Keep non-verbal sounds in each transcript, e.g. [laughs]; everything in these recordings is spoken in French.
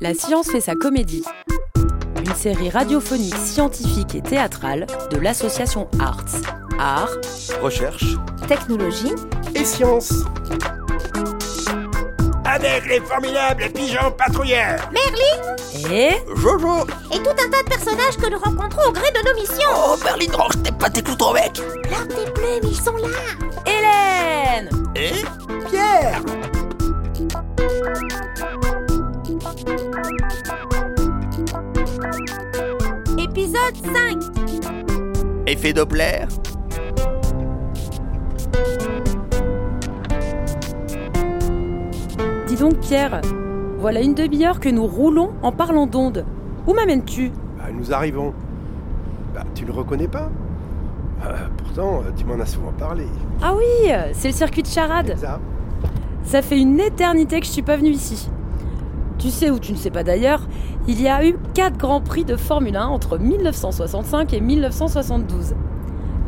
La science fait sa comédie. Une série radiophonique, scientifique et théâtrale de l'association Arts. Art, Recherche Technologie, et science. Avec les formidables pigeons patrouilleurs et Jojo et tout un tas de personnages que nous rencontrons au gré de nos missions. Oh, Berlin Roche, t'es pas tes cloutons avec Leurs tes plumes, ils sont là. Hélène Et Pierre Effet Doppler Dis donc Pierre, voilà une demi-heure que nous roulons en parlant d'ondes. Où m'amènes-tu? Bah, nous arrivons. Bah, tu le reconnais pas? Euh, Pourtant, euh, tu m'en as souvent parlé. Ah oui, c'est le circuit de charade. Ça Ça fait une éternité que je suis pas venue ici. Tu sais ou tu ne sais pas d'ailleurs, il y a eu 4 grands prix de Formule 1 entre 1965 et 1972.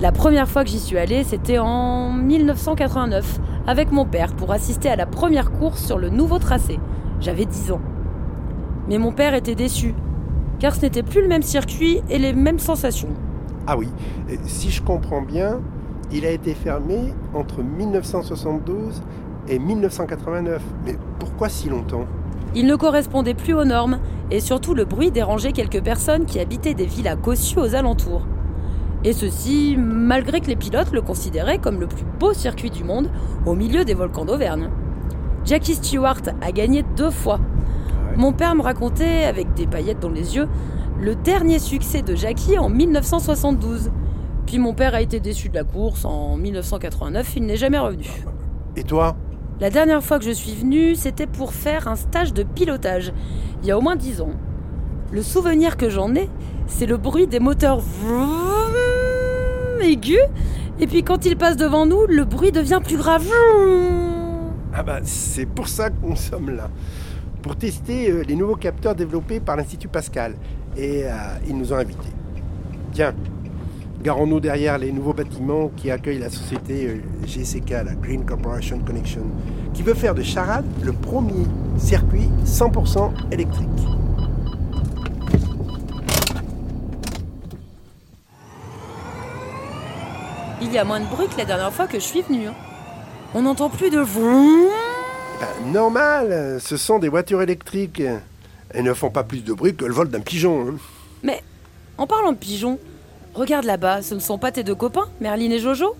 La première fois que j'y suis allée, c'était en 1989, avec mon père, pour assister à la première course sur le nouveau tracé. J'avais 10 ans. Mais mon père était déçu, car ce n'était plus le même circuit et les mêmes sensations. Ah oui, si je comprends bien, il a été fermé entre 1972 et 1989. Mais pourquoi si longtemps? Il ne correspondait plus aux normes, et surtout le bruit dérangeait quelques personnes qui habitaient des villas cossues aux alentours. Et ceci, malgré que les pilotes le considéraient comme le plus beau circuit du monde, au milieu des volcans d'Auvergne. Jackie Stewart a gagné deux fois. Mon père me racontait, avec des paillettes dans les yeux, le dernier succès de Jackie en 1972. Puis mon père a été déçu de la course en 1989, il n'est jamais revenu. Et toi? La dernière fois que je suis venue, c'était pour faire un stage de pilotage, il y a au moins dix ans. Le souvenir que j'en ai, c'est le bruit des moteurs aigus, et puis quand ils passent devant nous, le bruit devient plus grave. Ah bah, c'est pour ça nous sommes là. Pour tester euh, les nouveaux capteurs développés par l'Institut Pascal. Et euh, ils nous ont invités. Tiens, garons-nous derrière les nouveaux bâtiments qui accueillent la société euh, GCK, la Green Corporation Connection, qui veut faire de Charade le premier circuit 100% électrique. Il y a moins de bruit que la dernière fois que je suis venue. hein. On n'entend plus de vroom. Ben, normal, ce sont des voitures électriques. Elles ne font pas plus de bruit que le vol d'un pigeon. hein. Mais en parlant de pigeons, regarde là-bas, ce ne sont pas tes deux copains, Merlin et Jojo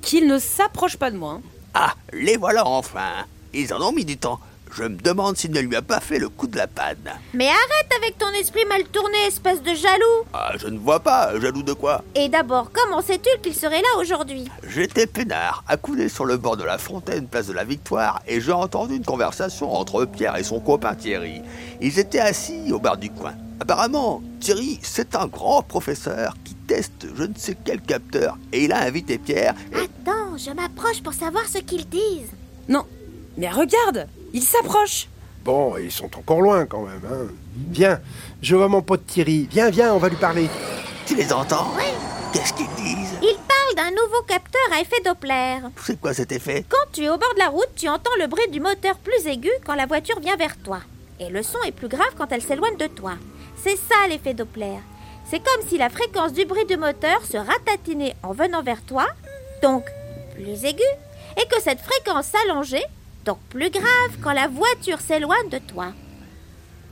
Qu'ils ne s'approchent pas de moi. hein. Ah, les voilà enfin Ils en ont mis du temps. Je me demande s'il ne lui a pas fait le coup de la panne. Mais arrête avec ton esprit mal tourné, espèce de jaloux. Ah, je ne vois pas, jaloux de quoi Et d'abord, comment sais-tu qu'il serait là aujourd'hui? J'étais peinard, accoudé sur le bord de la fontaine, place de la Victoire, et j'ai entendu une conversation entre Pierre et son copain Thierry. Ils étaient assis au bar du coin. Apparemment, Thierry, c'est un grand professeur qui teste je ne sais quel capteur, et il a invité Pierre. Attends, je m'approche pour savoir ce qu'ils disent. Non, mais regarde, ils s'approchent. Bon, ils sont encore loin quand même. Hein. Viens, je vois mon pote Thierry. Viens, viens, on va lui parler. Tu les entends? Qu'est-ce qu'ils disent? Ils parlent d'un nouveau capteur à effet Doppler. C'est quoi cet effet? Quand tu es au bord de la route, tu entends le bruit du moteur plus aigu quand la voiture vient vers toi. Et le son est plus grave quand elle s'éloigne de toi. C'est ça l'effet Doppler. C'est comme si la fréquence du bruit du moteur se ratatinait en venant vers toi, donc plus aigu, et que cette fréquence s'allongeait, donc plus grave quand la voiture s'éloigne de toi.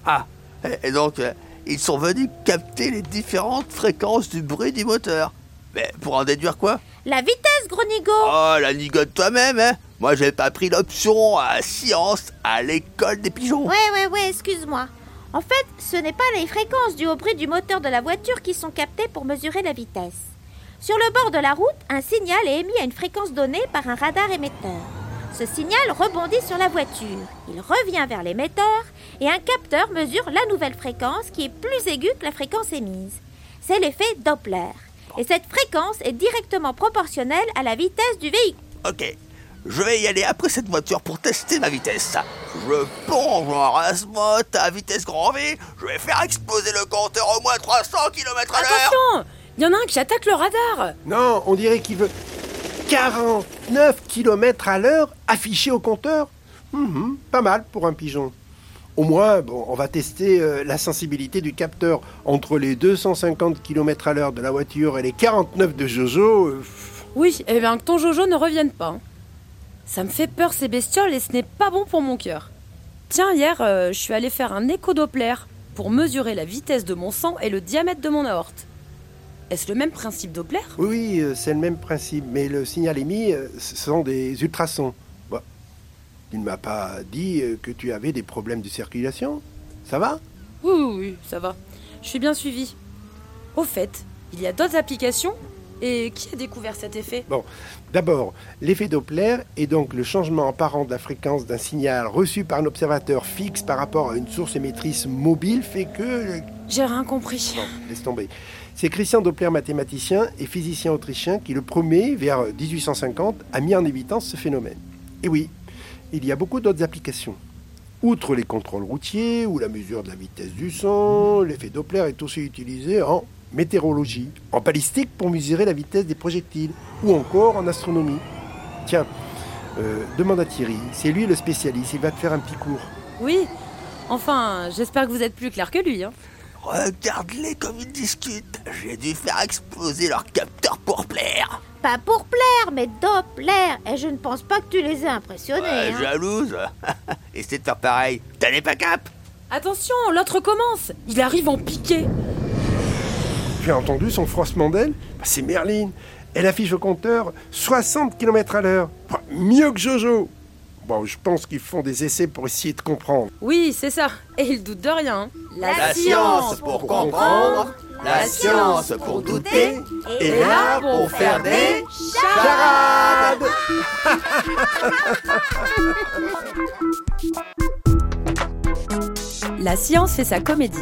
Ah, et- et donc, euh, ils sont venus capter les différentes fréquences du bruit du moteur. Mais pour en déduire quoi? La vitesse, gros nigo Oh, la nigote toi-même, hein Moi, j'ai pas pris l'option à science à l'école des pigeons. Ouais, ouais, ouais, excuse-moi. En fait, ce n'est pas les fréquences dues au bruit du moteur de la voiture qui sont captées pour mesurer la vitesse. Sur le bord de la route, un signal est émis à une fréquence donnée par un radar émetteur. Ce signal rebondit sur la voiture. Il revient vers l'émetteur et un capteur mesure la nouvelle fréquence qui est plus aiguë que la fréquence émise. C'est l'effet Doppler. Et cette fréquence est directement proportionnelle à la vitesse du véhicule. Ok, je vais y aller après cette voiture pour tester ma vitesse. Je plonge en race-motte à vitesse grand V. Je vais faire exploser le compteur au moins 300 km à l'heure. Attention Il y en a un qui attaque le radar Non, on dirait qu'il veut 49 km à l'heure affiché au compteur. Mhm, pas mal pour un pigeon. Au moins, bon, on va tester euh, la sensibilité du capteur entre les 250 km à l'heure de la voiture et les 49 de Jojo. euh, Oui, et bien que ton Jojo ne revienne pas. Ça me fait peur ces bestioles et ce n'est pas bon pour mon cœur. Tiens, hier, euh, je suis allée faire un écho-doppler pour mesurer la vitesse de mon sang et le diamètre de mon aorte. Est-ce le même principe Doppler? Oui, oui, euh, c'est le même principe, mais le signal émis, euh, ce sont des ultrasons. Bon, il ne m'a pas dit que tu avais des problèmes de circulation. Ça va? Oui, oui, oui, ça va. Je suis bien suivie. Au fait, il y a d'autres applications Et qui a découvert cet effet? D'abord, l'effet Doppler est donc le changement apparent de la fréquence d'un signal reçu par un observateur fixe par rapport à une source émettrice mobile fait que... J'ai rien compris. Bon, laisse tomber. C'est Christian Doppler, mathématicien et physicien autrichien, qui le premier, vers 1850, a mis en évidence ce phénomène. Et oui, il y a beaucoup d'autres applications. Outre les contrôles routiers ou la mesure de la vitesse du son, l'effet Doppler est aussi utilisé en météorologie, en balistique pour mesurer la vitesse des projectiles, ou encore en astronomie. Tiens, euh, demande à Thierry, c'est lui le spécialiste, il va te faire un petit cours. Oui. Enfin, j'espère que vous êtes plus clair que lui. Hein. Regarde-les comme ils discutent. J'ai dû faire exploser leur capteur pour plaire. Pas pour plaire, mais Doppler. Et je ne pense pas que tu les aies impressionnés. Ouais, hein. jalouse. Essaie de faire pareil. T'as les pas cap Attention, l'autre commence. Il arrive en piqué. Tu as entendu son froissement d'aile Bah, C'est Merlin. Elle affiche au compteur 60 km à l'heure. Bah, mieux que Jojo. Bon, je pense qu'ils font des essais pour essayer de comprendre. Oui, c'est ça. Et il doute de rien. hein. La science pour comprendre, la science pour douter, et là pour faire des charades [laughs] La science fait sa comédie,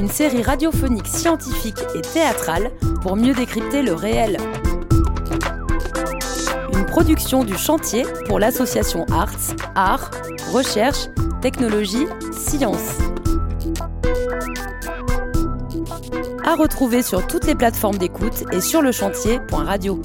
une série radiophonique scientifique et théâtrale pour mieux décrypter le réel. Une production du chantier pour l'association Arts, Art, Recherche, Technologie, Science. À retrouver sur toutes les plateformes d'écoute et sur le chantier.radio.